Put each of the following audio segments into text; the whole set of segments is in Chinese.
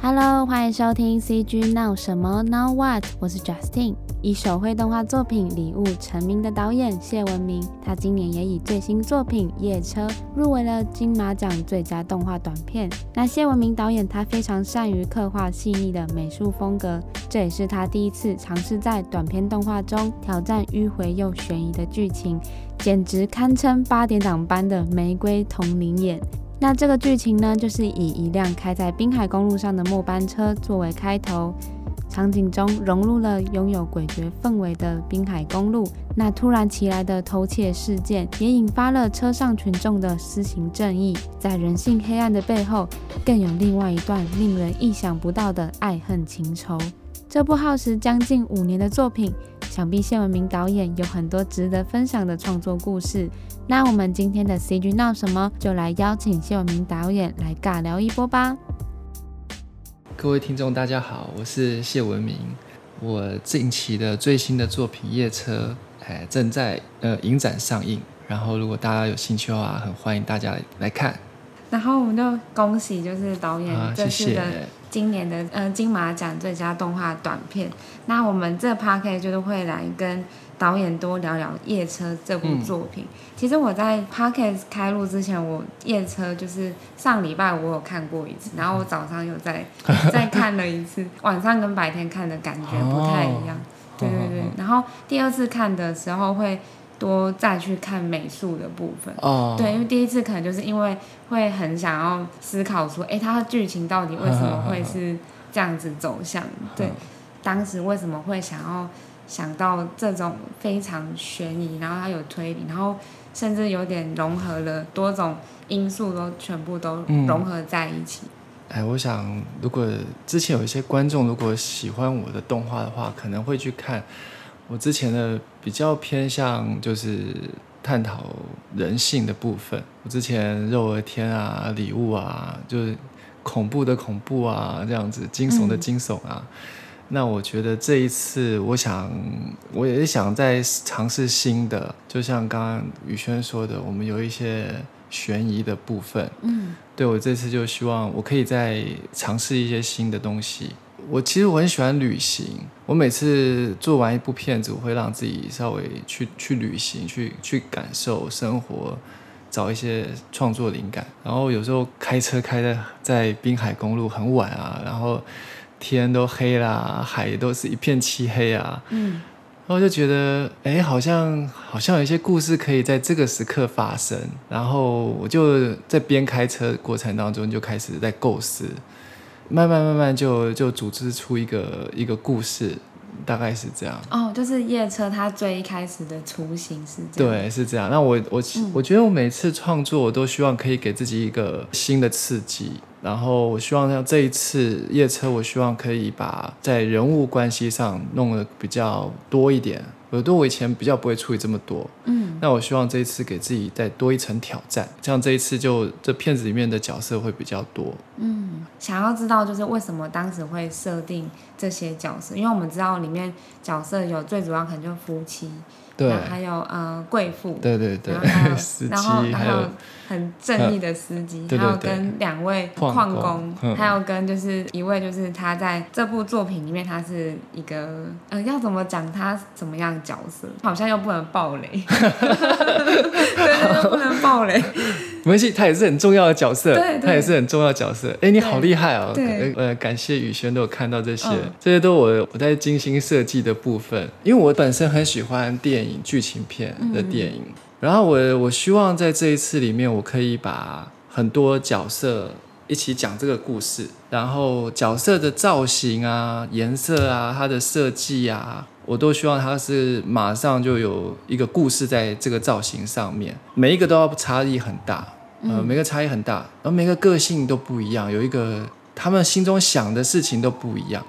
Hello，欢迎收听 CG Now 什么 Now What？我是 Justin，。以手绘动画作品《礼物》成名的导演谢文明，他今年也以最新作品《夜车》入围了金马奖最佳动画短片。那谢文明导演他非常善于刻画细腻的美术风格，这也是他第一次尝试在短片动画中挑战迂回又悬疑的剧情，简直堪称八点档般的玫瑰瞳铃眼。那这个剧情呢，就是以一辆开在滨海公路上的末班车作为开头，场景中融入了拥有诡谲氛围的滨海公路。那突然其来的偷窃事件，也引发了车上群众的私刑正义。在人性黑暗的背后，更有另外一段令人意想不到的爱恨情仇。这部耗时将近五年的作品，想必谢文明导演有很多值得分享的创作故事。那我们今天的 CG Now 什么，就来邀请谢文明导演来尬聊一波吧。各位听众，大家好，我是谢文明。我近期的最新的作品《夜车》哎，正在呃影展上映。然后，如果大家有兴趣的话，很欢迎大家来来看。然后，我们就恭喜就是导演这次的今年的、啊、呃金马奖最佳动画短片。那我们这 Podcast 就是会来跟。导演多聊聊《夜车》这部作品。嗯、其实我在 Podcast 开录之前，我《夜车》就是上礼拜我有看过一次，然后我早上又再再看了一次，晚上跟白天看的感觉不太一样。哦、对对对。然后第二次看的时候会多再去看美术的部分。哦。对，因为第一次可能就是因为会很想要思考说，哎，它的剧情到底为什么会是这样子走向？对，当时为什么会想要？想到这种非常悬疑，然后它有推理，然后甚至有点融合了多种因素，都全部都融合在一起。嗯、哎，我想，如果之前有一些观众如果喜欢我的动画的话，可能会去看我之前的比较偏向就是探讨人性的部分。我之前肉儿天啊、礼物啊，就是恐怖的恐怖啊，这样子惊悚的惊悚啊。嗯那我觉得这一次，我想我也想再尝试新的，就像刚刚宇轩说的，我们有一些悬疑的部分。嗯，对，我这次就希望我可以再尝试一些新的东西。我其实我很喜欢旅行，我每次做完一部片子，我会让自己稍微去去旅行，去去感受生活，找一些创作灵感。然后有时候开车开在在滨海公路很晚啊，然后。天都黑啦，海都是一片漆黑啊。嗯，然后就觉得，哎，好像好像有一些故事可以在这个时刻发生。然后我就在边开车过程当中就开始在构思，慢慢慢慢就就组织出一个一个故事。大概是这样哦，就是夜车它最一开始的雏形是这样，对，是这样。那我我、嗯、我觉得我每次创作，我都希望可以给自己一个新的刺激。然后我希望像这一次夜车，我希望可以把在人物关系上弄得比较多一点。耳朵我以前比较不会处理这么多，嗯，那我希望这一次给自己再多一层挑战，像这一次就这片子里面的角色会比较多，嗯，想要知道就是为什么当时会设定这些角色，因为我们知道里面角色有最主要可能就夫妻。对，还有呃贵妇，对对对，然后 司机，然后还有很正义的司机，还有跟两位矿工，还有跟就是一位就是他在这部作品里面他是一个呃要怎么讲他怎么样的角色，好像又不能暴雷，爆嘞，没关系，他也是很重要的角色，对，他也是很重要的角色。哎，你好厉害哦，对，呃，感谢宇轩都有看到这些，这些都我我在精心设计的部分，因为我本身很喜欢电影。剧情片的电影，嗯、然后我我希望在这一次里面，我可以把很多角色一起讲这个故事，然后角色的造型啊、颜色啊、它的设计啊，我都希望它是马上就有一个故事在这个造型上面，每一个都要差异很大，呃，每个差异很大，然后每个个性都不一样，有一个他们心中想的事情都不一样。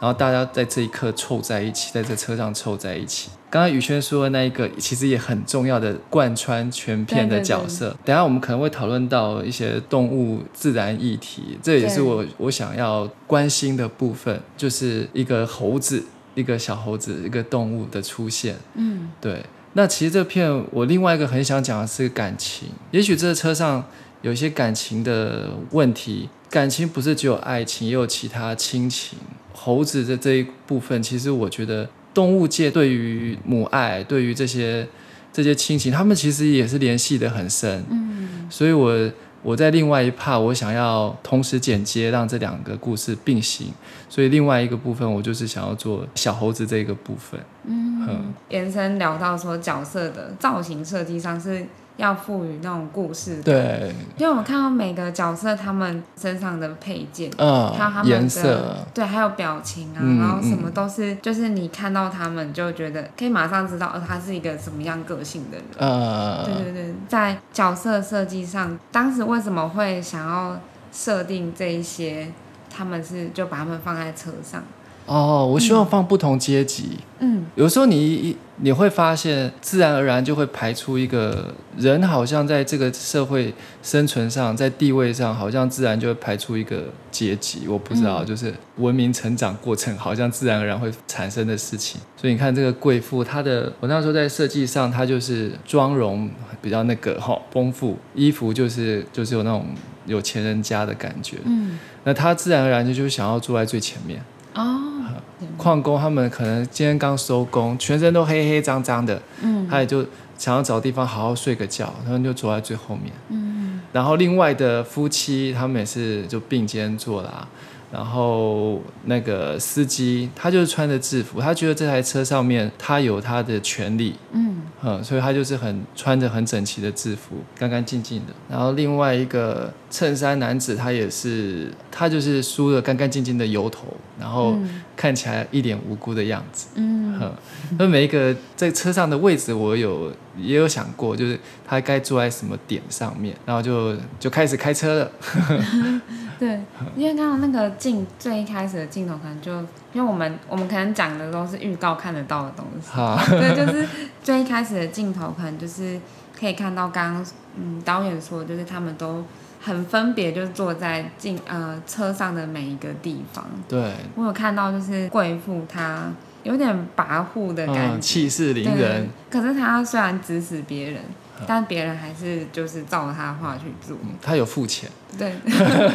然后大家在这一刻凑在一起，在这车上凑在一起。刚刚宇轩说的那一个，其实也很重要的贯穿全片的角色。对对对，等下我们可能会讨论到一些动物自然议题，这也是我我想要关心的部分，就是一个猴子，一个小猴子，一个动物的出现。嗯，对。那其实这片我另外一个很想讲的是感情，也许这个车上有一些感情的问题。感情不是只有爱情，也有其他亲情。猴子的这一部分，其实我觉得动物界对于母爱，对于这些这些亲情，他们其实也是联系的很深。嗯，所以我我在另外一 part，我想要同时剪接，让这两个故事并行。所以另外一个部分，我就是想要做小猴子这个部分。嗯，嗯，延伸聊到说角色的造型设计上是。要赋予那种故事，对，因为我看到每个角色他们身上的配件，嗯，还有他们的颜色，对，还有表情啊，嗯、然后什么都是，就是你看到他们就觉得可以马上知道，呃，他是一个什么样个性的人，嗯，对对对，在角色设计上，当时为什么会想要设定这一些？他们是就把他们放在车上。哦，我希望放不同阶级。嗯，有时候你你会发现，自然而然就会排出一个人，好像在这个社会生存上，在地位上，好像自然就会排出一个阶级。我不知道，嗯、就是文明成长过程，好像自然而然会产生的事情。所以你看这个贵妇，她的我那时候在设计上，她就是妆容比较那个哈丰富，衣服就是就是有那种有钱人家的感觉。嗯，那她自然而然就就想要坐在最前面。哦。矿工他们可能今天刚收工，全身都黑黑脏脏的，嗯，他也就想要找地方好好睡个觉，他们就坐在最后面，嗯，然后另外的夫妻他们也是就并肩坐啦，然后那个司机他就是穿着制服，他觉得这台车上面他有他的权利，嗯。嗯，所以他就是很穿着很整齐的制服，干干净净的。然后另外一个衬衫男子，他也是，他就是梳了干干净净的油头，然后看起来一脸无辜的样子。嗯，那、嗯、每一个在车上的位置，我有也有想过，就是他该坐在什么点上面，然后就就开始开车了。对，因为刚刚那个镜最一开始的镜头，可能就因为我们我们可能讲的都是预告看得到的东西，对，就是最一开始的镜头，可能就是可以看到刚刚嗯导演说，就是他们都很分别，就是坐在镜呃车上的每一个地方。对，我有看到就是贵妇她有点跋扈的感觉，气势凌人。可是她虽然指使别人。但别人还是就是照他的话去做。嗯，他有付钱。对，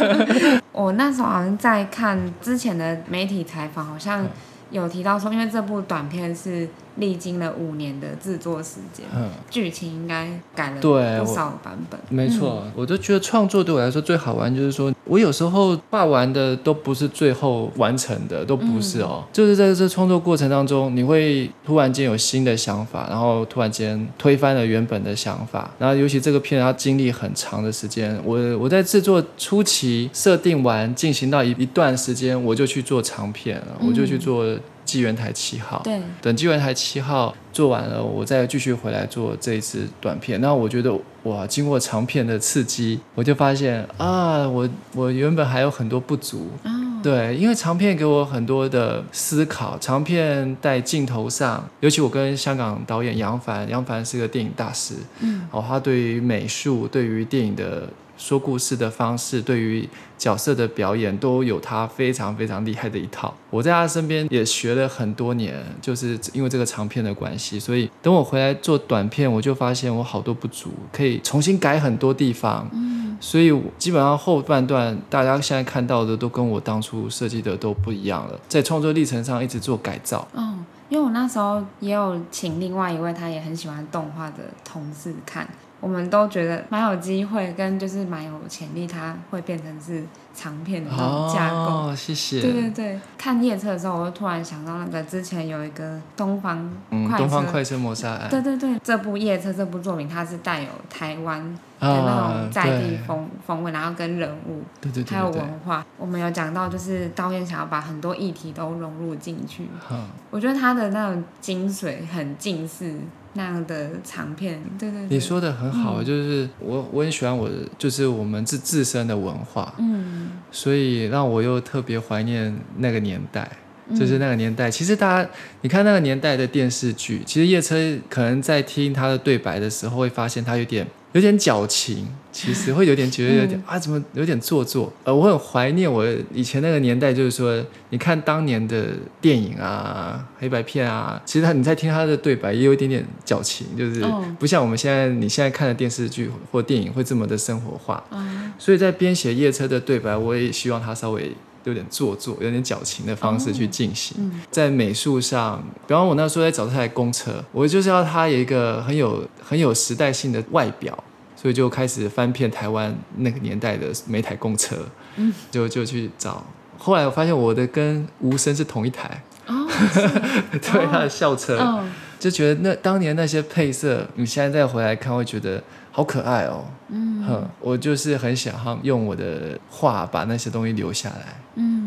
我那时候好像在看之前的媒体采访，好像有提到说，因为这部短片是。历经了五年的制作时间，嗯，剧情应该改了不少版本。没错，嗯、我就觉得创作对我来说最好玩，就是说我有时候画完的都不是最后完成的，都不是哦，嗯、就是在这创作过程当中，你会突然间有新的想法，然后突然间推翻了原本的想法，然后尤其这个片它经历很长的时间，我我在制作初期设定完，进行到一一段时间，我就去做长片了，嗯、我就去做。纪元台七号，对，等纪元台七号做完了，我再继续回来做这一支短片。那我觉得，哇，经过长片的刺激，我就发现啊，我我原本还有很多不足。哦、对，因为长片给我很多的思考，长片在镜头上，尤其我跟香港导演杨凡，杨凡是个电影大师，嗯，哦，他对于美术，对于电影的。说故事的方式，对于角色的表演，都有他非常非常厉害的一套。我在他身边也学了很多年，就是因为这个长片的关系，所以等我回来做短片，我就发现我好多不足，可以重新改很多地方。嗯，所以基本上后半段大家现在看到的都跟我当初设计的都不一样了，在创作历程上一直做改造。嗯，因为我那时候也有请另外一位他也很喜欢动画的同事看。我们都觉得蛮有机会，跟就是蛮有潜力，它会变成是长片的那种架构。哦，谢谢。对对对，看夜车的时候，我就突然想到那个之前有一个东方快车，嗯、东方快车谋杀案。对对对，这部夜车这部作品，它是带有台湾的那种在地风、啊、风味，然后跟人物，对对对，对，还有文化。我们有讲到，就是导演想要把很多议题都融入进去。嗯、我觉得他的那种精髓很近似。那样的长片，对对对，你说的很好，嗯、就是我我很喜欢我的，就是我们自自身的文化，嗯，所以让我又特别怀念那个年代，就是那个年代。其实大家你看那个年代的电视剧，其实夜车可能在听他的对白的时候，会发现他有点。有点矫情，其实会有点觉得有点、嗯、啊，怎么有点做作？呃，我很怀念我以前那个年代，就是说，你看当年的电影啊，黑白片啊，其实他你在听他的对白，也有一点点矫情，就是不像我们现在你现在看的电视剧或电影会这么的生活化。嗯、所以在编写夜车的对白，我也希望他稍微有点做作，有点矫情的方式去进行。嗯、在美术上，比方我那时候在找这台公车，我就是要它有一个很有很有时代性的外表。所以就开始翻遍台湾那个年代的每台公车，嗯、就就去找。后来我发现我的跟吴升是同一台，哦、对，他的校车，哦、就觉得那当年那些配色，你现在再回来看，会觉得好可爱哦。嗯，我就是很想用我的画把那些东西留下来。嗯，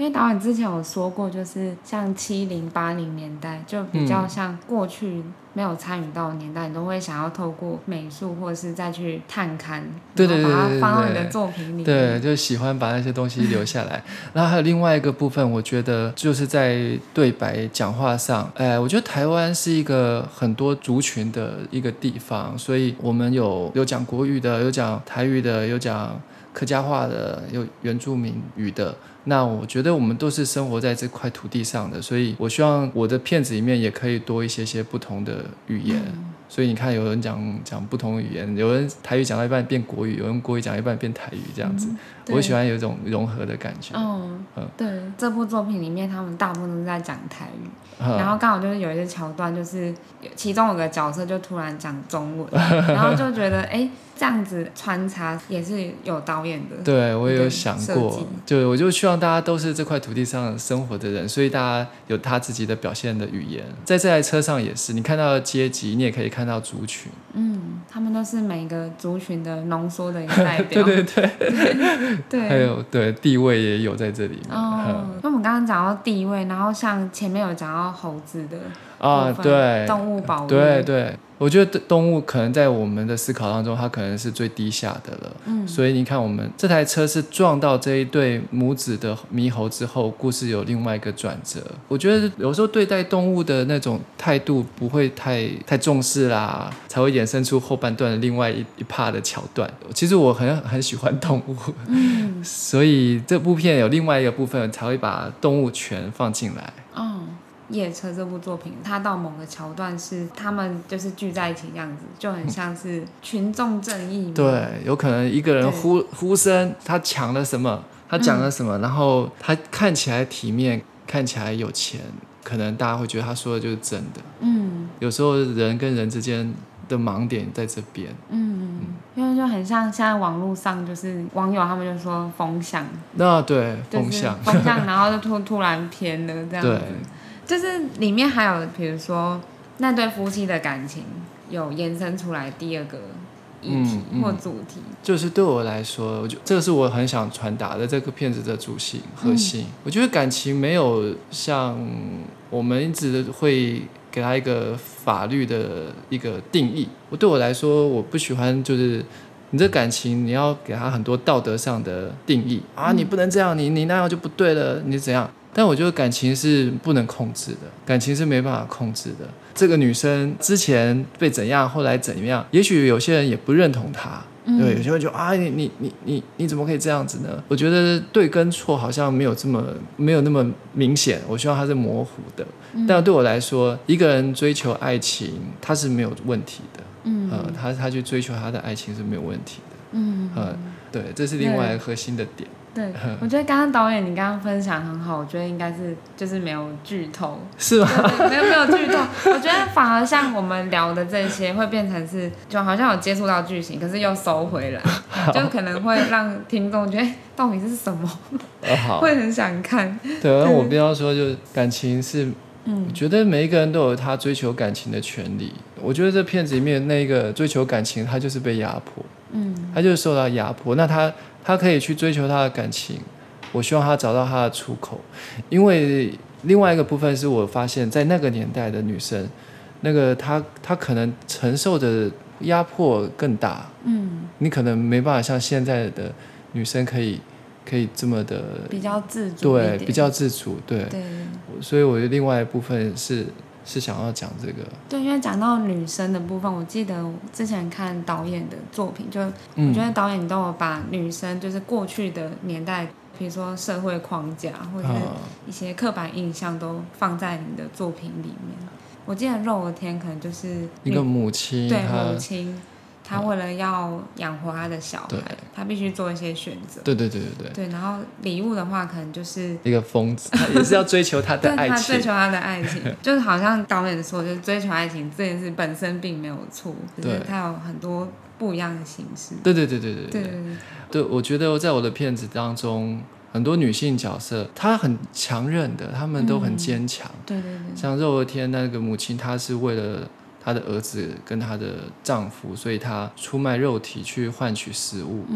因为导演之前有说过，就是像七零八零年代，就比较像过去。嗯没有参与到的年代，你都会想要透过美术，或者是再去探勘，对对对，把它放到你的作品里面。对，就喜欢把那些东西留下来。然后还有另外一个部分，我觉得就是在对白讲话上，哎，我觉得台湾是一个很多族群的一个地方，所以我们有有讲国语的，有讲台语的，有讲客家话的，有原住民语的。那我觉得我们都是生活在这块土地上的，所以我希望我的片子里面也可以多一些些不同的语言。所以你看，有人讲讲不同语言，有人台语讲到一半变国语，有人国语讲一半变台语，这样子，嗯、我喜欢有一种融合的感觉。嗯，嗯对，这部作品里面，他们大部分都在讲台语，嗯、然后刚好就是有一些桥段，就是其中有个角色就突然讲中文，嗯、然后就觉得哎，这样子穿插也是有导演的。对，我也有想过，就我就希望大家都是这块土地上生活的人，所以大家有他自己的表现的语言，在这台车上也是，你看到的阶级，你也可以看。看到族群，嗯，他们都是每个族群的浓缩的一个代表，对 对对，对，还有对地位也有在这里。哦，那、嗯、我们刚刚讲到地位，然后像前面有讲到猴子的啊，对，动物保护，对对。我觉得动物可能在我们的思考当中，它可能是最低下的了。嗯，所以你看，我们这台车是撞到这一对母子的猕猴之后，故事有另外一个转折。我觉得有时候对待动物的那种态度不会太太重视啦，才会衍生出后半段的另外一一 part 的桥段。其实我很很喜欢动物，嗯，所以这部片有另外一个部分才会把动物权放进来。哦。夜车这部作品，它到某个桥段是他们就是聚在一起这样子，就很像是群众正义。对，有可能一个人呼呼声，他抢了什么，他讲了什么，嗯、然后他看起来体面，看起来有钱，可能大家会觉得他说的就是真的。嗯，有时候人跟人之间的盲点在这边。嗯，因为就很像现在网络上就是网友他们就说风向。那对，风向，风向，然后就突突然偏了这样子。对。就是里面还有，比如说那对夫妻的感情有延伸出来第二个议题或主题，嗯嗯，就是对我来说，我觉得这个是我很想传达的这个片子的主线核心。嗯、我觉得感情没有像我们一直会给他一个法律的一个定义。我对我来说，我不喜欢就是你这感情你要给他很多道德上的定义啊，你不能这样，你你那样就不对了，你怎样？但我觉得感情是不能控制的，感情是没办法控制的。这个女生之前被怎样，后来怎样？也许有些人也不认同她，嗯、对，有些人就啊，你你你你你怎么可以这样子呢？我觉得对跟错好像没有这么没有那么明显，我希望它是模糊的。嗯、但对我来说，一个人追求爱情，他是没有问题的。嗯，呃、他他去追求他的爱情是没有问题的。嗯，呃、对，这是另外一个核心的点。对，我觉得刚刚导演你刚刚分享很好，我觉得应该是就是没有剧透，是吗？没有没有剧透，我觉得反而像我们聊的这些会变成是，就好像有接触到剧情，可是又收回来，就可能会让听众觉得到底是什么，好会很想看。对，那我必须要说，就感情是，嗯，我觉得每一个人都有他追求感情的权利。我觉得这片子里面那个追求感情，他就是被压迫，嗯，他就是受到压迫，那他。他可以去追求他的感情，我希望他找到他的出口，因为另外一个部分是我发现，在那个年代的女生，那个她她可能承受的压迫更大，嗯，你可能没办法像现在的女生可以可以这么的比较自主，对，比较自主，对，对，所以我的另外一部分是是想要讲这个，对，因为讲到女生的部分，我记得我之前看导演的作品，就我觉得导演都有把女生就是过去的年代，比如说社会框架或者是一些刻板印象都放在你的作品里面。我记得《肉的天》可能就是一个母亲，对母亲。他为了要养活他的小孩，他必须做一些选择。对对对对对。对，然后礼物的话，可能就是一个疯子，也是要追求他的爱情。追求他的爱情，就是好像导演说，就是追求爱情这件事本身并没有错，就是他有很多不一样的形式。对对对对对对对。对，我觉得在我的片子当中，很多女性角色她很强忍的，她们都很坚强。对对对。像肉和天那个母亲，她是为了。她的儿子跟她的丈夫，所以她出卖肉体去换取食物。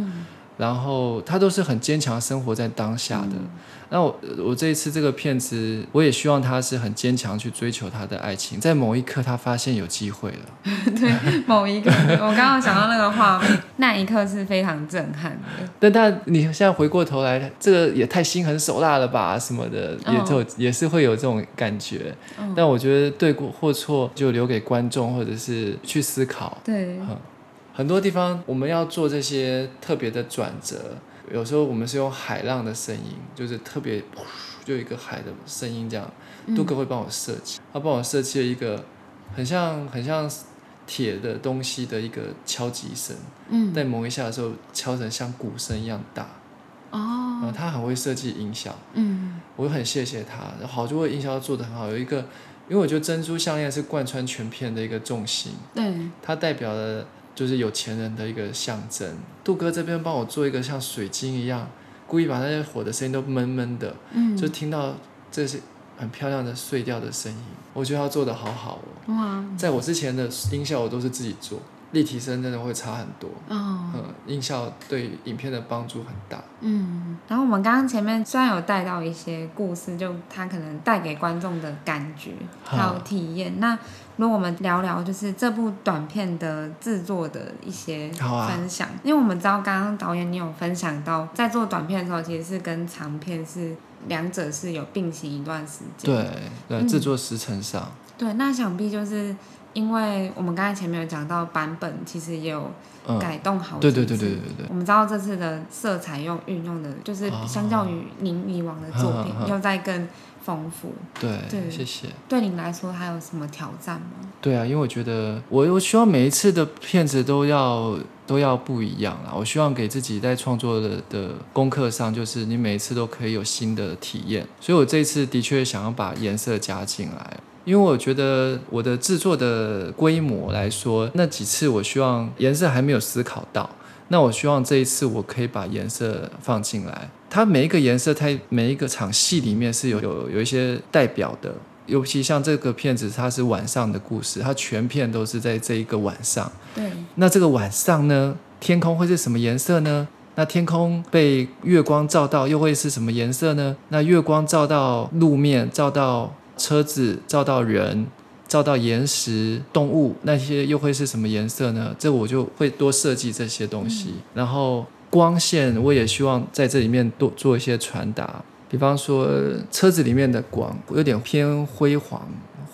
然后他都是很坚强，生活在当下的。嗯那我我这一次这个片子，我也希望他是很坚强去追求他的爱情，在某一刻他发现有机会了。对，某一刻，我刚刚想到那个画面，那一刻是非常震撼的。但但你现在回过头来，这个也太心狠手辣了吧，什么的，也就、哦、也是会有这种感觉。哦、但我觉得对过或错就留给观众或者是去思考。对、嗯，很多地方我们要做这些特别的转折。有时候我们是用海浪的声音，就是特别，就一个海的声音这样。杜哥会帮我设计，他帮我设计了一个很像很像铁的东西的一个敲击声。嗯，在某一下的时候敲成像鼓声一样大。哦。然后他很会设计音效。嗯。我很谢谢他，好多音效做得很好。有一个，因为我觉得珍珠项链是贯穿全片的一个重心。对。它代表了。就是有钱人的一个象征。杜哥这边帮我做一个像水晶一样，故意把那些火的声音都闷闷的，嗯，就听到这些很漂亮的碎掉的声音。我觉得他做的好好哦。哇！在我之前的音效我都是自己做。立体声真的会差很多哦，嗯，音效对影片的帮助很大。嗯，然后我们刚刚前面虽然有带到一些故事，就他可能带给观众的感觉还有体验。那如果我们聊聊就是这部短片的制作的一些分享，啊、因为我们知道刚刚导演你有分享到，在做短片的时候，其实是跟长片是两者是有并行一段时间。对，对，制作时程上、嗯。对，那想必就是。因为我们刚才前面有讲到版本，其实也有改动好几次。对对对对对对。我们知道这次的色彩用运用的，就是相较于您以往的作品，又再更丰富。对对，谢谢。对您来说，还有什么挑战吗？对啊，因为我觉得我我希望每一次的片子都要都要不一样啦。我希望给自己在创作的的功课上，就是你每一次都可以有新的体验。所以我这一次的确想要把颜色加进来。因为我觉得我的制作的规模来说，那几次我希望颜色还没有思考到，那我希望这一次我可以把颜色放进来。它每一个颜色，它每一个场戏里面是有有有一些代表的。尤其像这个片子，它是晚上的故事，它全片都是在这一个晚上。对。那这个晚上呢，天空会是什么颜色呢？那天空被月光照到，又会是什么颜色呢？那月光照到路面，照到。车子照到人，照到岩石、动物，那些又会是什么颜色呢？这我就会多设计这些东西。嗯、然后光线，我也希望在这里面多做一些传达。比方说，车子里面的光有点偏灰黄、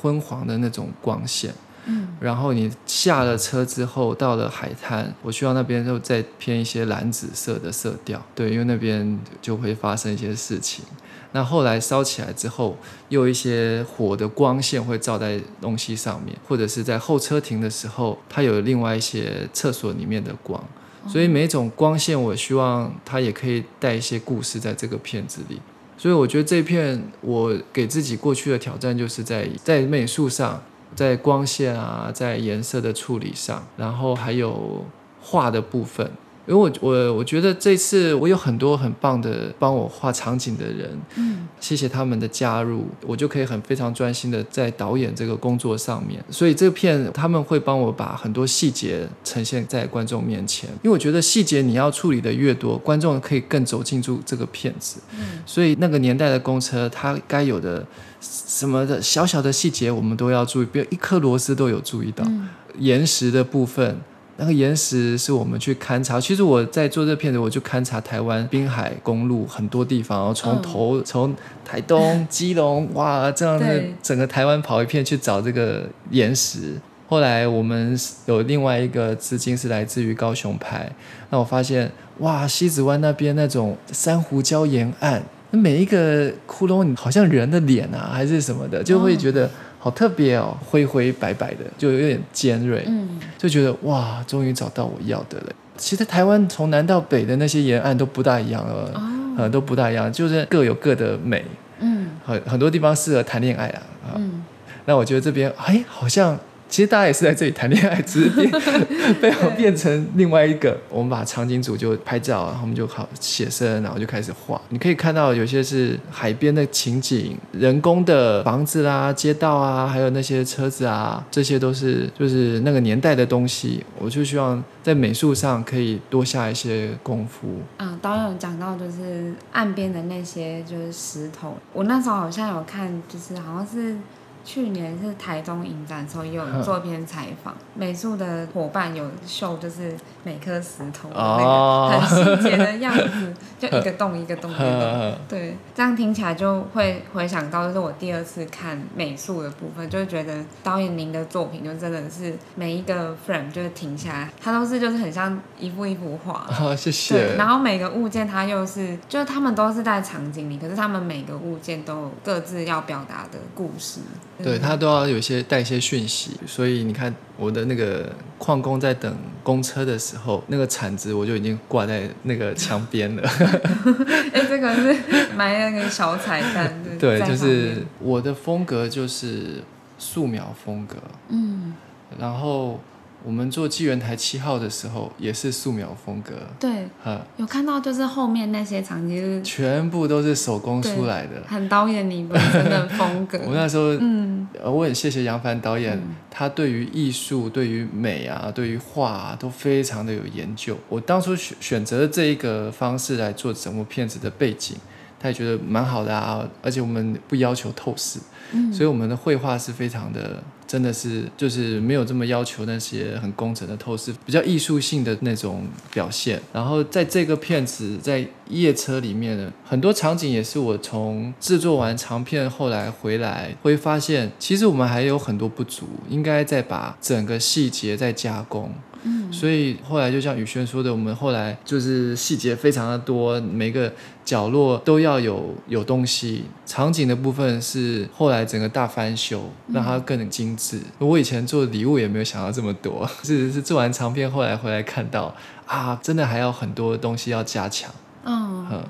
昏黄的那种光线。嗯。然后你下了车之后，到了海滩，我希望那边就再偏一些蓝紫色的色调。对，因为那边就会发生一些事情。那后来烧起来之后，又有一些火的光线会照在东西上面，或者是在候车亭的时候，它有另外一些厕所里面的光，所以每一种光线，我希望它也可以带一些故事在这个片子里。所以我觉得这片我给自己过去的挑战，就是在在美术上，在光线啊，在颜色的处理上，然后还有画的部分。因为我我我觉得这次我有很多很棒的帮我画场景的人，嗯，谢谢他们的加入，我就可以很非常专心的在导演这个工作上面。所以这片他们会帮我把很多细节呈现在观众面前，因为我觉得细节你要处理的越多，观众可以更走进住这个片子。嗯，所以那个年代的公车，它该有的什么的小小的细节，我们都要注意，比如一颗螺丝都有注意到，嗯，岩石的部分。那个岩石是我们去勘察。其实我在做这片子，我就勘察台湾滨海公路很多地方，然后从头从、嗯、台东、基隆，哇，这样子整个台湾跑一片去找这个岩石。后来我们有另外一个资金是来自于高雄拍，那我发现哇，西子湾那边那种珊瑚礁沿岸，那每一个窟窿好像人的脸啊，还是什么的，就会觉得好特别哦，灰灰白白的，就有点尖锐，嗯，就觉得哇，终于找到我要的了。其实台湾从南到北的那些沿岸都不大一样了，哦、呃，都不大一样，就是各有各的美，嗯，很很多地方适合谈恋爱啊，嗯，那我觉得这边哎，好像。其实大家也是在这里谈恋爱，只是变 被我变成另外一个。我们把场景组就拍照，然后我们就好写生，然后就开始画。你可以看到有些是海边的情景，人工的房子啦、街道啊，还有那些车子啊，这些都是就是那个年代的东西。我就希望在美术上可以多下一些功夫。啊，导演有讲到就是岸边的那些就是石头，我那时候好像有看，就是好像是。去年是台中影展的时候，也有做一篇采访，美术的伙伴有秀，就是每颗石头的那个很细节的样子，就一个洞一个洞一个洞。对，这样听起来就会回想到，就是我第二次看美术的部分，就会觉得导演您的作品就真的是每一个 frame 就是停下来，它都是就是很像一幅一幅画。好，谢谢。然后每个物件它又是，就是他们都是在场景里，可是他们每个物件都有各自要表达的故事。对，他都要有一些带一些讯息，所以你看我的那个矿工在等公车的时候，那个铲子我就已经挂在那个墙边了。哎，这个是埋那个小彩蛋。对，就是我的风格就是素描风格。嗯，然后。我们做纪元台七号的时候，也是素描风格。对，有看到就是后面那些场景，全部都是手工出来的，很导演你本身的风格。我那时候，嗯，我很谢谢杨凡导演，嗯、他对于艺术、对于美啊、对于画啊，都非常的有研究。我当初选选择这一个方式来做整部片子的背景，他也觉得蛮好的啊，而且我们不要求透视，嗯、所以我们的绘画是非常的。真的是就是没有这么要求那些很工整的透视，比较艺术性的那种表现。然后在这个片子在夜车里面呢，很多场景也是我从制作完长片后来回来会发现，其实我们还有很多不足，应该再把整个细节再加工。嗯，所以后来就像宇轩说的，我们后来就是细节非常的多，每个角落都要有有东西。场景的部分是后来整个大翻修，让它更精致。我以前做礼物也没有想到这么多，是是做完长片后来回来看到啊，真的还有很多东西要加强。嗯，嗯，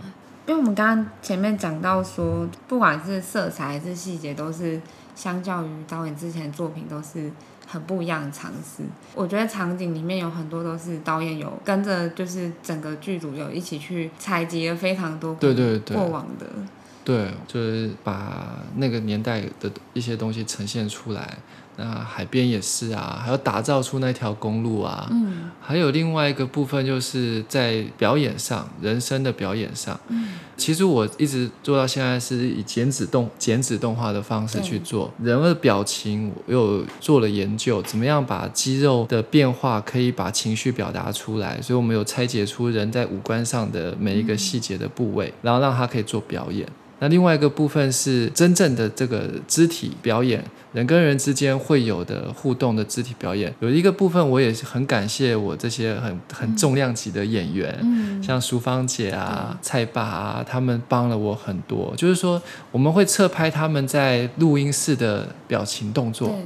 因为我们刚刚前面讲到说，不管是色彩还是细节，都是相较于导演之前的作品都是。很不一样的尝试，我觉得场景里面有很多都是导演有跟着，就是整个剧组有一起去采集了非常多对对对过往的，对，就是把那个年代的一些东西呈现出来。那海边也是啊，还要打造出那条公路啊。嗯，还有另外一个部分，就是在表演上，人生的表演上。嗯，其实我一直做到现在是以剪纸动剪纸动画的方式去做人物的表情，我又做了研究，怎么样把肌肉的变化可以把情绪表达出来。所以我们有拆解出人在五官上的每一个细节的部位，嗯、然后让他可以做表演。那另外一个部分是真正的这个肢体表演，人跟人之间会有的互动的肢体表演。有一个部分我也是很感谢我这些很很重量级的演员，嗯、像淑芳姐啊、嗯、蔡爸啊，他们帮了我很多。就是说，我们会侧拍他们在录音室的表情动作。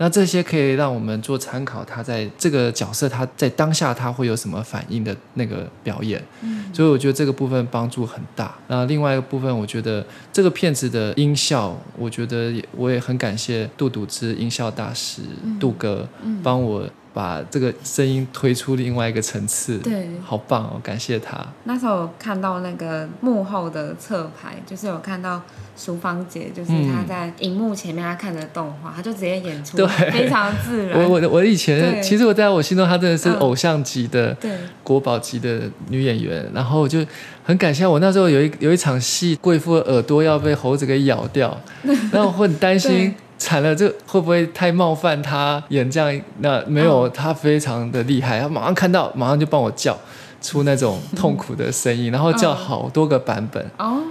那这些可以让我们做参考，他在这个角色他在当下他会有什么反应的那个表演，嗯，所以我觉得这个部分帮助很大。那另外一个部分，我觉得这个片子的音效，我觉得也我也很感谢杜笃之音效大师、嗯、杜哥帮我。把这个声音推出另外一个层次，对，好棒哦！感谢他。那时候有看到那个幕后的侧拍，就是有看到淑芳姐，就是她在荧幕前面，她看着动画，她就直接演出，对，非常自然。我我我以前其实我在我心中，她真的是偶像级的，对，国宝级的女演员。然后就很感谢我那时候有一有一场戏，贵妇的耳朵要被猴子给咬掉，然后我会很担心。惨了，这会不会太冒犯他演这样？那没有，哦、他非常的厉害，他马上看到，马上就帮我叫出那种痛苦的声音，然后叫好多个版本。哦。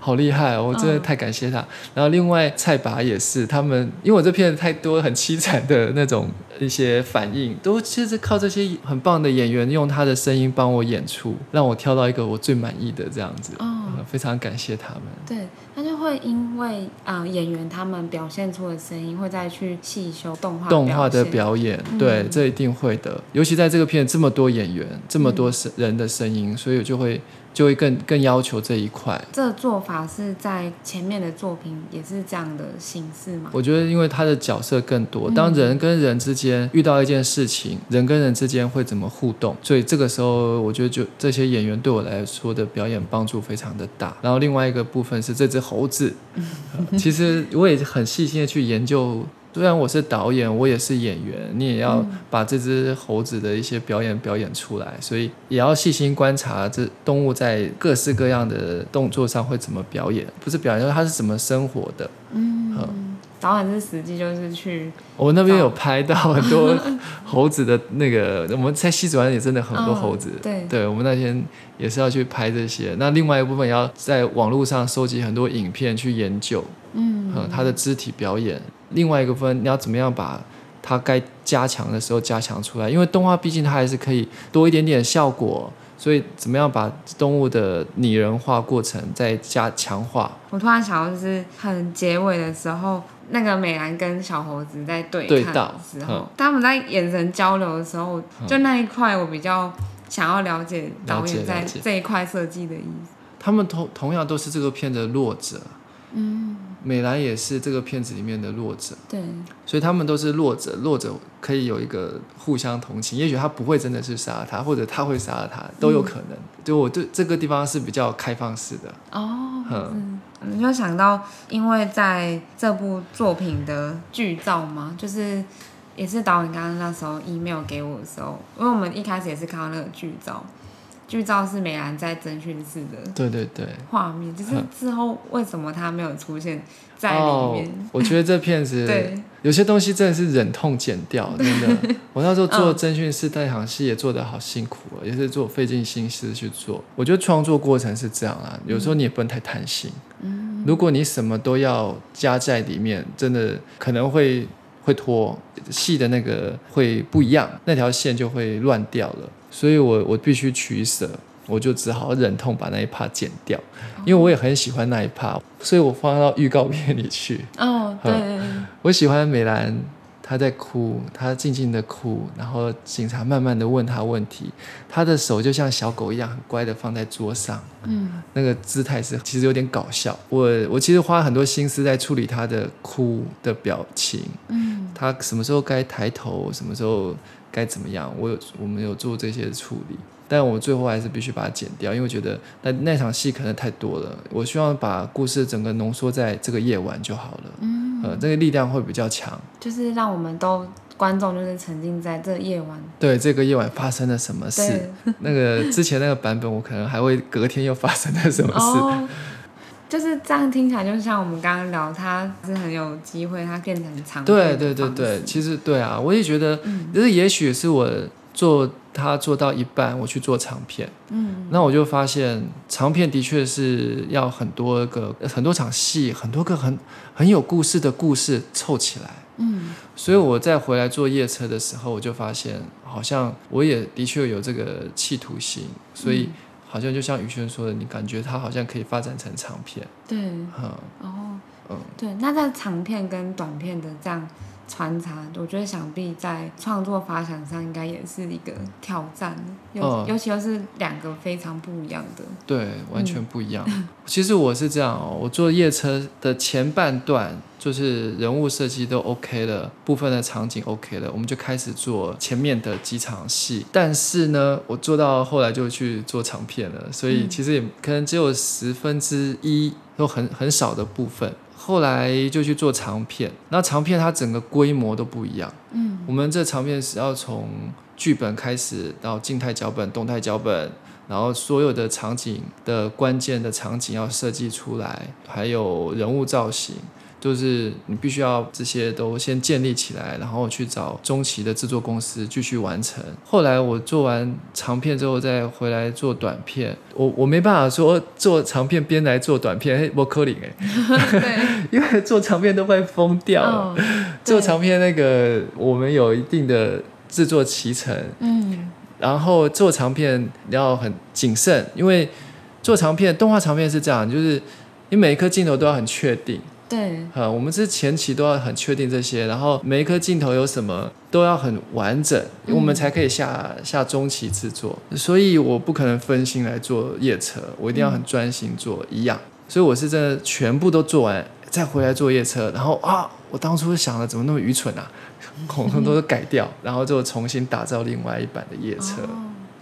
好厉害哦！我真的太感谢他。哦、然后另外蔡拔也是，他们因为我这片太多很凄惨的那种一些反应，都其实靠这些很棒的演员用他的声音帮我演出，让我挑到一个我最满意的这样子。哦、嗯，非常感谢他们。对，那就会因为啊、呃、演员他们表现出的声音，会再去细修动画动画的表演。对，嗯、这一定会的。尤其在这个片这么多演员，这么多声人的声音，嗯、所以我就会。就会更更要求这一块。这做法是在前面的作品也是这样的形式吗？我觉得，因为他的角色更多，当人跟人之间遇到一件事情，嗯、人跟人之间会怎么互动？所以这个时候，我觉得就这些演员对我来说的表演帮助非常的大。然后另外一个部分是这只猴子，其实我也很细心的去研究。虽然我是导演，我也是演员，你也要把这只猴子的一些表演表演出来，所以也要细心观察这动物在各式各样的动作上会怎么表演，不是表演，就是它是怎么生活的。嗯，嗯，导演是实际就是去，我那边有拍到很多猴子的那个，我们在西子湾也真的很多 猴子，哦、对，对，我们那天也是要去拍这些。那另外一部分也要在网络上收集很多影片去研究，嗯，嗯，它的肢体表演。另外一个分，你要怎么样把它该加强的时候加强出来？因为动画毕竟它还是可以多一点点效果，所以怎么样把动物的拟人化过程再加强化？我突然想到，就是很结尾的时候，那个美兰跟小猴子在对看的时候，他们在眼神交流的时候，就那一块我比较想要了解导演在这一块设计的意思。他们同同样都是这个片的弱者。嗯，美兰也是这个片子里面的弱者，对，所以他们都是弱者，弱者可以有一个互相同情。也许他不会真的是杀了他，或者他会杀了他，都有可能。嗯、就我对这个地方是比较开放式的哦。嗯，你就想到，因为在这部作品的剧照嘛，就是也是导演刚刚那时候 email 给我的时候，因为我们一开始也是看到那个剧照。剧照是美兰在侦讯室的，对对对，画面就是之后为什么他没有出现在里面？哦、我觉得这片子 对有些东西真的是忍痛剪掉，真的。我那时候做侦讯室那场戏也做得好辛苦，也是做费尽心思去做。我觉得创作过程是这样啊，有时候你也不能太贪心。嗯，如果你什么都要加在里面，真的可能会会拖细的那个会不一样，那条线就会乱掉了。所以我我必须取舍，我就只好忍痛把那一 part 剪掉，因为我也很喜欢那一 part，所以我放到预告片里去。哦，对，我喜欢美兰，她在哭，他静静的哭，然后警察慢慢的问他问题，他的手就像小狗一样很乖的放在桌上，嗯，那个姿态是其实有点搞笑。我我其实花很多心思在处理他的哭的表情，嗯，他什么时候该抬头，什么时候。该怎么样？我有我们有做这些处理，但我最后还是必须把它剪掉，因为我觉得那那场戏可能太多了。我希望把故事整个浓缩在这个夜晚就好了。嗯，呃，这个力量会比较强，就是让我们都观众就是沉浸在这夜晚。对，这个夜晚发生了什么事？那个之前那个版本，我可能还会隔天又发生了什么事。哦就是这样听起来，就像我们刚刚聊，他是很有机会，他变成长。对对对对，其实对啊，我也觉得，就是也许是我做他做到一半，我去做长片，嗯，那我就发现长片的确是要很多个很多场戏，很多个很很有故事的故事凑起来，嗯，所以我再回来做夜车的时候，我就发现好像我也的确有这个企图心，所以。好像就像宇轩说的，你感觉它好像可以发展成长片。对，嗯，然后，嗯，对，那在长片跟短片的这样穿插，我觉得想必在创作发想上应该也是一个挑战，尤、嗯、尤其又是两个非常不一样的。对，完全不一样。嗯、其实我是这样哦，我做夜车的前半段。就是人物设计都 OK 了，部分的场景 OK 了，我们就开始做前面的几场戏。但是呢，我做到后来就去做长片了，所以其实也可能只有十分之一，都很很少的部分。后来就去做长片，那长片它整个规模都不一样。嗯，我们这长片是要从剧本开始到静态脚本、动态脚本，然后所有的场景的关键的场景要设计出来，还有人物造型。就是你必须要这些都先建立起来，然后去找中期的制作公司继续完成。后来我做完长片之后再回来做短片，我我没办法说做长片边来做短片，嘿，我可能哎，对，因为做长片都快疯掉了。Oh, 做长片那个我们有一定的制作期程，嗯，然后做长片要很谨慎，因为做长片动画长片是这样，就是你每一颗镜头都要很确定。对，呃，我们是前期都要很确定这些，然后每一颗镜头有什么都要很完整，我们才可以下下中期制作。所以我不可能分心来做夜车，我一定要很专心做一样。所以我是真的全部都做完，再回来做夜车。然后啊，我当初想的怎么那么愚蠢啊，统统 都改掉，然后就重新打造另外一版的夜车。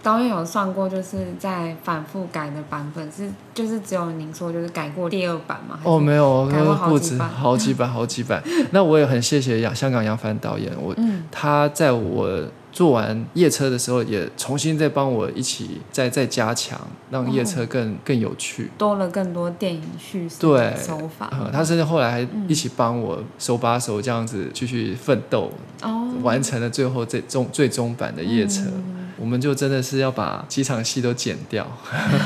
导演有算过，就是在反复改的版本是，就是只有您说就是改过第二版吗？哦，没有，改过不止好几版，好几版。那我也很谢谢杨香港杨帆导演，我、嗯、他在我做完夜车的时候，也重新再帮我一起再再加强，让夜车更、哦、更有趣，多了更多电影叙事的手法。对，他甚至后来还一起帮我手把手这样子继续奋斗，哦，完成了最后这终最终版的夜车。嗯我们就真的是要把几场戏都剪掉，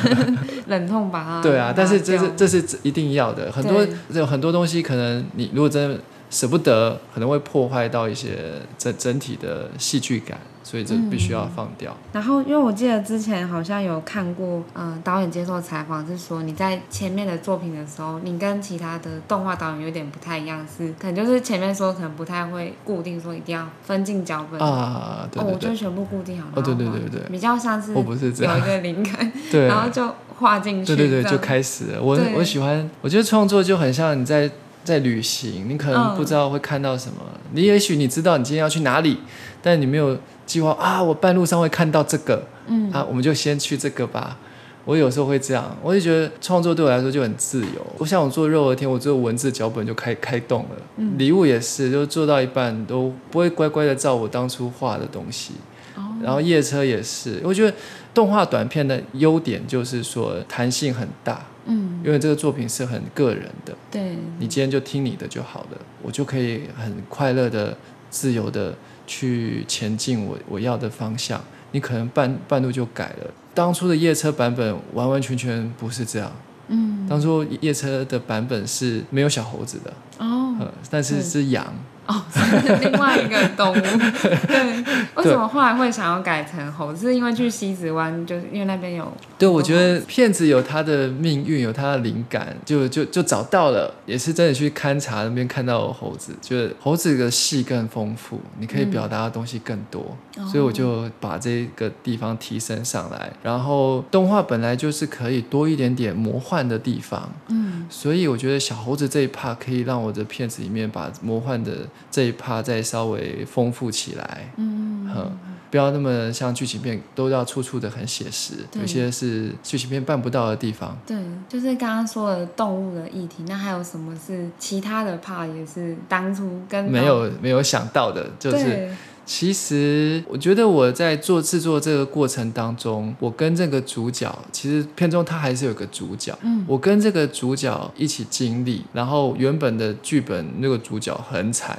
冷痛把它。对啊，但是这是这是一定要的。很多有很多东西，可能你如果真的舍不得，可能会破坏到一些整整体的戏剧感。所以这必须要放掉。嗯。然后，因为我记得之前好像有看过，嗯、呃，导演接受采访是说，你在前面的作品的时候，你跟其他的动画导演有点不太一样，是可能就是前面说可能不太会固定说一定要分进脚本啊，对对对，哦，我就全部固定好了。哦，对对对对，比较像是我不是这样，有一个灵感，对，然后就画进去，对对对，就开始了。我我喜欢，我觉得创作就很像你在在旅行，你可能不知道会看到什么，嗯、你也许你知道你今天要去哪里，但你没有。计划啊，我半路上会看到这个，嗯，啊，我们就先去这个吧。我有时候会这样，我就觉得创作对我来说就很自由。我像我做肉和天，我做文字脚本就开开动了。嗯，礼物也是，就做到一半都不会乖乖的照我当初画的东西。哦，然后夜车也是，我觉得动画短片的优点就是说弹性很大。嗯，因为这个作品是很个人的。对，你今天就听你的就好了，我就可以很快乐的、自由的。去前进我我要的方向，你可能半半路就改了。当初的夜车版本完完全全不是这样。嗯，当初夜车的版本是没有小猴子的。哦，呃，但是是羊。哦，是另外一个动物。对，为什么后来会想要改成猴？是因为去西子湾，就是因为那边有。对，我觉得骗子有他的命运，有他的灵感，就就就找到了，也是真的去勘察那边看到猴子，觉得猴子的戏更丰富，你可以表达的东西更多，嗯，所以我就把这个地方提升上来。然后动画本来就是可以多一点点魔幻的地方，嗯，所以我觉得小猴子这一 part 可以让我的片子里面把魔幻的这一 part 再稍微丰富起来，嗯，嗯，不要那么像剧情片都要处处的很写实，有些是剧情片办不到的地方。对，就是刚刚说的动物的议题，那还有什么是其他的 part 也是当初跟没有没有想到的，就是。其实，我觉得我在做制作这个过程当中，我跟这个主角，其实片中他还是有个主角，嗯，我跟这个主角一起经历，然后原本的剧本那个主角很惨，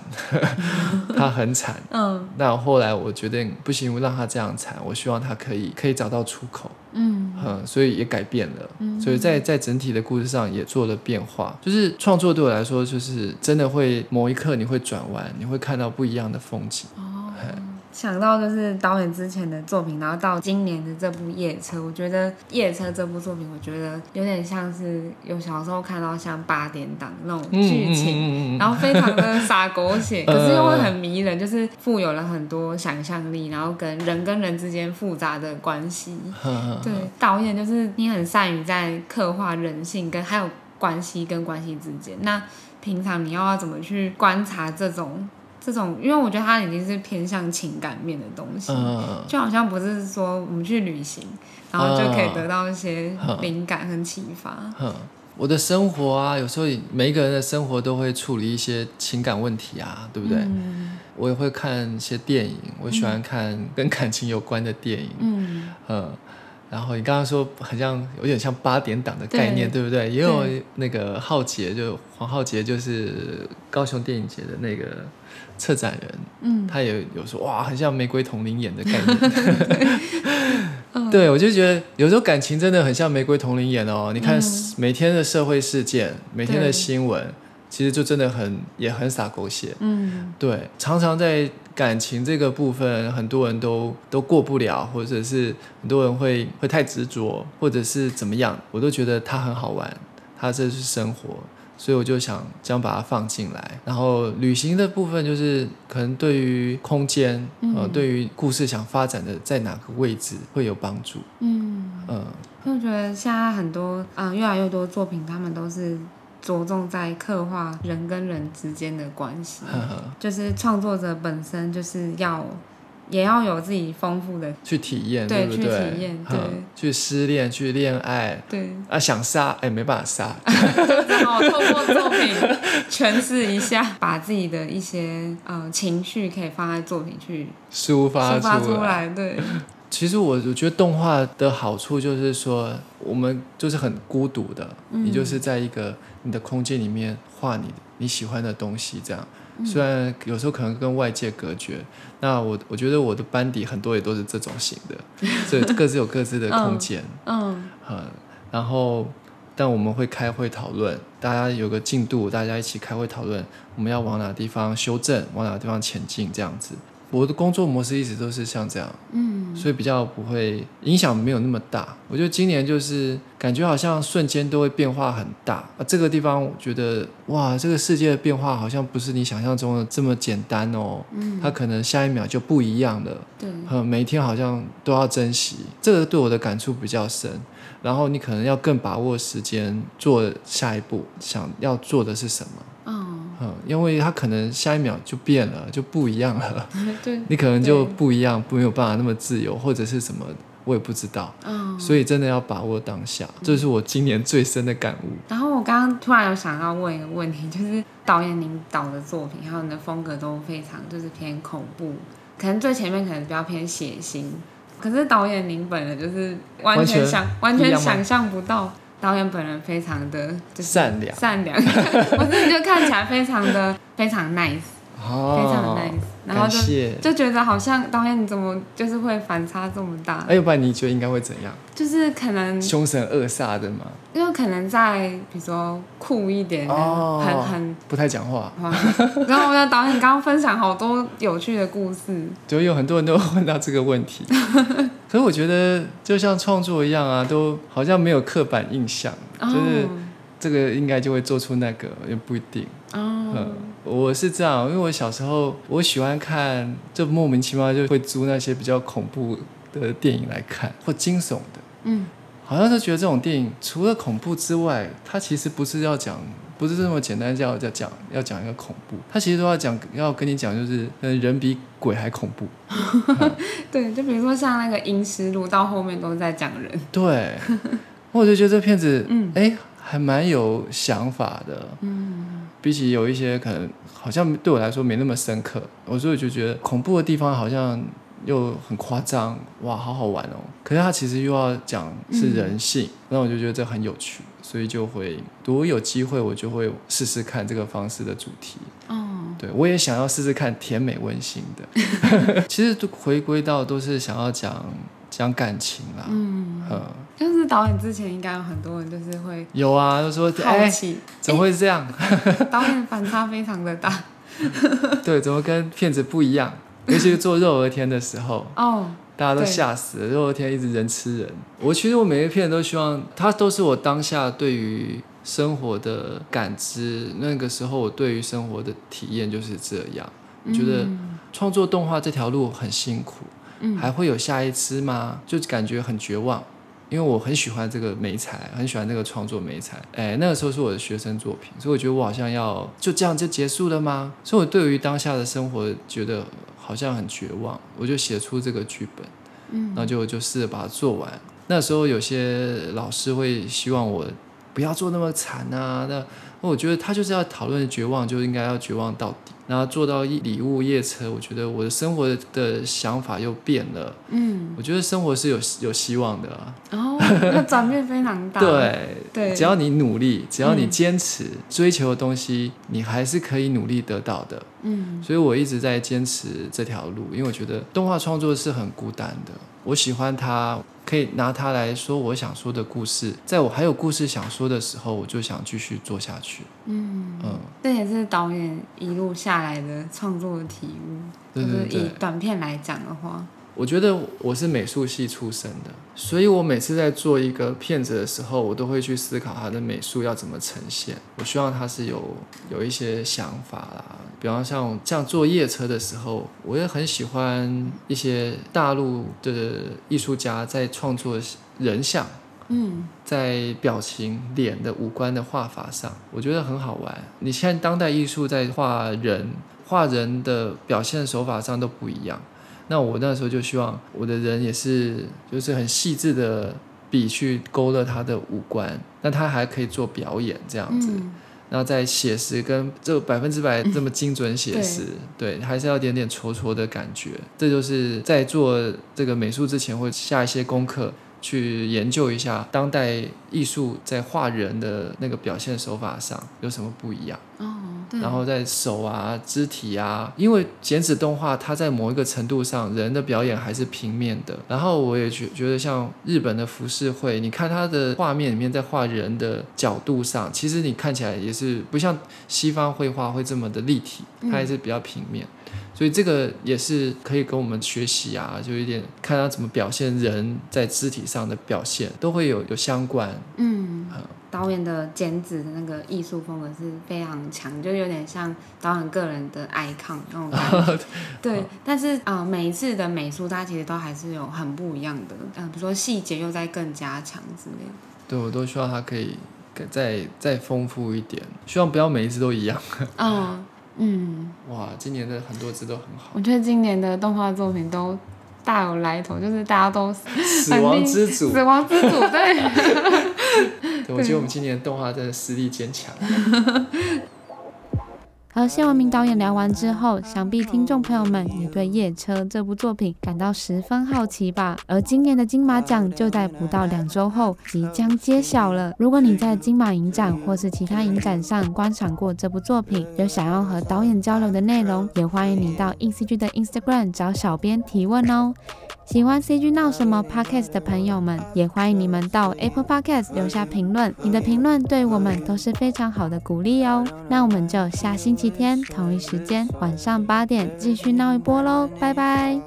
他很惨，嗯，那后来我决定不行，我让他这样惨，我希望他可以可以找到出口，嗯，嗯，所以也改变了，嗯，所以在在整体的故事上也做了变化，就是创作对我来说，就是真的会某一刻你会转弯，你会看到不一样的风景。想到就是导演之前的作品，然后到今年的这部《夜车》，我觉得《夜车》这部作品，我觉得有点像是有小时候看到像八点档那种剧情，然后非常的洒狗血，可是又会很迷人，就是富有了很多想象力，然后跟人跟人之间复杂的关系。对，导演就是你很善于在刻画人性跟还有关系跟关系之间。那平常你要怎么去观察这种？这种，因为我觉得它已经是偏向情感面的东西，嗯、就好像不是说我们去旅行，然后就可以得到一些灵感和启发。我的生活啊，有时候每一个人的生活都会处理一些情感问题啊，对不对？嗯、我也会看一些电影，我喜欢看跟感情有关的电影。嗯，嗯然后你刚刚说很像有点像八点档的概念，对，对不对？也有那个浩杰，就黄浩杰，就是高雄电影节的那个策展人，嗯，他也有说哇，很像玫瑰童林演的概念。对，我就觉得有时候感情真的很像玫瑰童林演哦。你看每天的社会事件，每天的新闻。其实就真的很也很洒狗血，嗯，对，常常在感情这个部分，很多人都都过不了，或者是很多人会会太执着，或者是怎么样，我都觉得它很好玩，它这是生活，所以我就想将把它放进来。然后旅行的部分，就是可能对于空间，嗯、呃，对于故事想发展的在哪个位置会有帮助，嗯嗯，我、呃、觉得现在很多嗯、呃、越来越多作品，他们都是。着重在刻画人跟人之间的关系，就是创作者本身就是要，也要有自己丰富的去体验，对不对？去体验，对，去失恋，去恋爱，对啊，想杀，哎，没办法杀，然后透过作品诠释一下，把自己的一些呃情绪可以放在作品去抒发抒发出来，对。其实我我觉得动画的好处就是说，我们就是很孤独的，嗯、你就是在一个你的空间里面画你你喜欢的东西，这样。虽然有时候可能跟外界隔绝，那我我觉得我的班底很多也都是这种型的，所以各自有各自的空间。嗯，嗯，然后但我们会开会讨论，大家有个进度，大家一起开会讨论，我们要往哪个地方修正，往哪个地方前进，这样子。我的工作模式一直都是像这样，嗯，所以比较不会影响没有那么大。我觉得今年就是感觉好像瞬间都会变化很大啊。这个地方我觉得哇，这个世界的变化好像不是你想象中的这么简单哦。嗯，它可能下一秒就不一样了。对，每一天好像都要珍惜。这个对我的感触比较深。然后你可能要更把握时间做下一步，想要做的是什么？嗯，因为他可能下一秒就变了，就不一样了。对，你可能就不一样，没有办法那么自由，或者是什么，我也不知道。嗯，所以真的要把握当下，这是我今年最深的感悟。然后我刚刚突然有想要问一个问题，就是导演您导的作品，还有你的风格都非常就是偏恐怖，可能最前面可能比较偏血腥，可是导演您本人就是完全想完全想象不到。导演本人非常的就是善良，善良，我自己就看起来非常的非常 nice，哦，非常 nice，然后就就觉得好像导演你怎么就是会反差这么大？哎，要不然你觉得应该会怎样？就是可能凶神恶煞的嘛？因为可能在比如说酷一点，哦，很很不太讲话。然后我的导演刚刚分享好多有趣的故事，就有很多人都问到这个问题。可是我觉得就像创作一样啊，都好像没有刻板印象，就是这个应该就会做出那个，也不一定。哦，嗯，我是这样，因为我小时候我喜欢看，就莫名其妙就会租那些比较恐怖的电影来看，或惊悚的。嗯，好像就觉得这种电影除了恐怖之外，它其实不是要讲，不是这么简单叫叫讲要讲一个恐怖，它其实都要讲要跟你讲，就是人比鬼还恐怖。嗯、对，就比如说像那个《阴尸路》，到后面都是在讲人。对，我就觉得这片子，嗯，哎，还蛮有想法的。嗯，比起有一些可能好像对我来说没那么深刻，我所以就觉得恐怖的地方好像。又很夸张，哇，好好玩哦！可是他其实又要讲是人性，那、嗯、我就觉得这很有趣，所以就会，如果有机会，我就会试试看这个方式的主题。哦，对，我也想要试试看甜美温馨的。其实都回归到都是想要讲讲感情啦。嗯，嗯，就是导演之前应该有很多人就是会有啊，就说好奇、欸、怎么会是这样？欸、导演反差非常的大。对，怎么跟片子不一样？尤其是做肉而天的时候，哦，大家都吓死了。肉而天一直人吃人。我其实我每一片都希望，它都是我当下对于生活的感知。那个时候我对于生活的体验就是这样。我觉得创作动画这条路很辛苦，嗯，还会有下一次吗？就感觉很绝望。因为我很喜欢这个美材，很喜欢这个创作美材。哎，那个时候是我的学生作品，所以我觉得我好像要就这样就结束了吗？所以我对于当下的生活觉得。好像很绝望，我就写出这个剧本，嗯，然后就就试着把它做完。那时候有些老师会希望我不要做那么惨啊。那我觉得他就是要讨论绝望，就应该要绝望到底。然后做到一礼物夜车，我觉得我的生活的想法又变了。嗯，我觉得生活是有有希望的啊。哦，那转变非常大。对对，只要你努力，只要你坚持、嗯、追求的东西，你还是可以努力得到的。嗯，所以我一直在坚持这条路，因为我觉得动画创作是很孤单的。我喜欢它。可以拿它来说我想说的故事，在我还有故事想说的时候，我就想继续做下去。嗯嗯，这也是导演一路下来的创作的体悟。对对对，就是以短片来讲的话。我觉得我是美术系出身的，所以我每次在做一个片子的时候，我都会去思考它的美术要怎么呈现。我希望它是有有一些想法啦，比方像像坐夜车的时候，我也很喜欢一些大陆的艺术家在创作人像，嗯，在表情、脸的五官的画法上，我觉得很好玩。你现在当代艺术在画人，画人的表现手法上都不一样。那我那时候就希望我的人也是，就是很细致的笔去勾勒他的五官，那他还可以做表演这样子，嗯、然后在写实跟这百分之百这么精准写实，嗯、对，还是要点点戳戳的感觉。这就是在做这个美术之前会下一些功课，去研究一下当代艺术在画人的那个表现手法上有什么不一样。哦然后在手啊、肢体啊，因为剪纸动画，它在某一个程度上，人的表演还是平面的。然后我也觉觉得，像日本的浮世绘，你看它的画面里面在画人的角度上，其实你看起来也是不像西方绘画会这么的立体，它还是比较平面。嗯、所以这个也是可以跟我们学习啊，就有点看他怎么表现人在肢体上的表现，都会有有相关。嗯。嗯导演的剪纸的那个艺术风格是非常强，就有点像导演个人的 icon 那种感觉。对，但是啊、呃，每一次的美术它其实都还是有很不一样的，嗯、呃，比如说细节又在更加强之类的。对，我都希望它可以再再丰富一点，希望不要每一次都一样。嗯嗯。哇，今年的很多字都很好。我觉得今年的动画作品都大有来头，就是大家都死亡之主，死亡之主，对。我觉得我们今年动画真的实力坚强。和谢文明导演聊完之后，想必听众朋友们也对《夜车》这部作品感到十分好奇吧？而今年的金马奖就在不到两周后即将揭晓了。如果你在金马影展或是其他影展上观赏过这部作品，有想要和导演交流的内容，也欢迎你到 INCG 的 Instagram 找小编提问哦。喜欢 CG 闹什么 Podcast 的朋友们，也欢迎你们到 Apple Podcast 留下评论。你的评论对我们都是非常好的鼓励哦。那我们就下星期天同一时间晚上八点继续闹一波喽，拜拜。